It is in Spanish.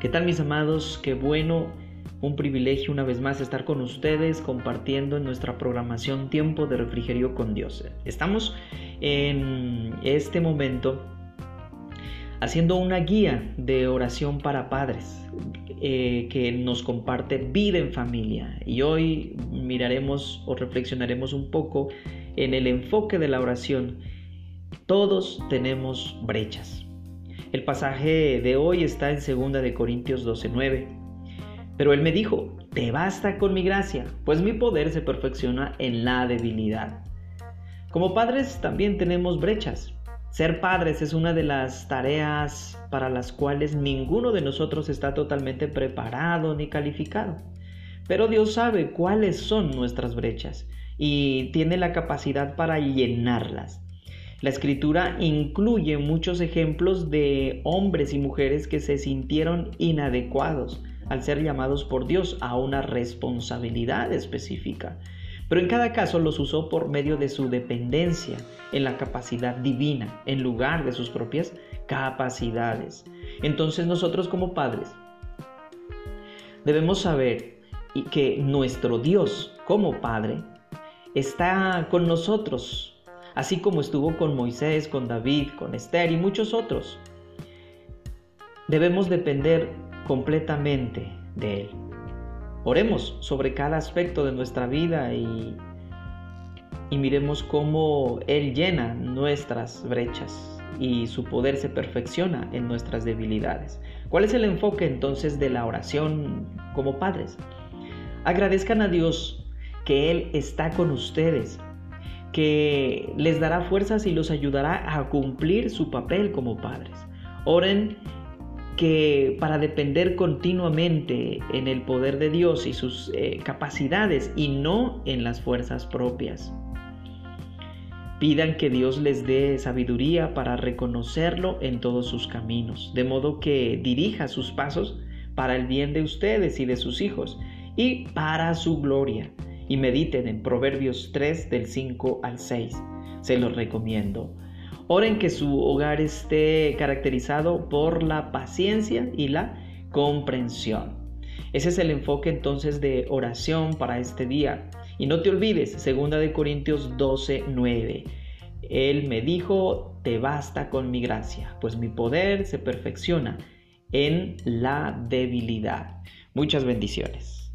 ¿Qué tal mis amados? Qué bueno, un privilegio una vez más estar con ustedes compartiendo en nuestra programación Tiempo de Refrigerio con Dios. Estamos en este momento haciendo una guía de oración para padres eh, que nos comparte vida en familia. Y hoy miraremos o reflexionaremos un poco en el enfoque de la oración. Todos tenemos brechas. El pasaje de hoy está en 2 de Corintios 12:9. Pero él me dijo, "Te basta con mi gracia, pues mi poder se perfecciona en la debilidad." Como padres también tenemos brechas. Ser padres es una de las tareas para las cuales ninguno de nosotros está totalmente preparado ni calificado. Pero Dios sabe cuáles son nuestras brechas y tiene la capacidad para llenarlas. La escritura incluye muchos ejemplos de hombres y mujeres que se sintieron inadecuados al ser llamados por Dios a una responsabilidad específica. Pero en cada caso los usó por medio de su dependencia en la capacidad divina, en lugar de sus propias capacidades. Entonces nosotros como padres debemos saber que nuestro Dios como Padre está con nosotros así como estuvo con Moisés, con David, con Esther y muchos otros. Debemos depender completamente de Él. Oremos sobre cada aspecto de nuestra vida y, y miremos cómo Él llena nuestras brechas y su poder se perfecciona en nuestras debilidades. ¿Cuál es el enfoque entonces de la oración como padres? Agradezcan a Dios que Él está con ustedes que les dará fuerzas y los ayudará a cumplir su papel como padres. Oren que para depender continuamente en el poder de Dios y sus eh, capacidades y no en las fuerzas propias. Pidan que Dios les dé sabiduría para reconocerlo en todos sus caminos, de modo que dirija sus pasos para el bien de ustedes y de sus hijos y para su gloria y mediten en Proverbios 3 del 5 al 6. Se los recomiendo. Oren que su hogar esté caracterizado por la paciencia y la comprensión. Ese es el enfoque entonces de oración para este día. Y no te olvides, 2 de Corintios 12, 9. Él me dijo, te basta con mi gracia, pues mi poder se perfecciona en la debilidad. Muchas bendiciones.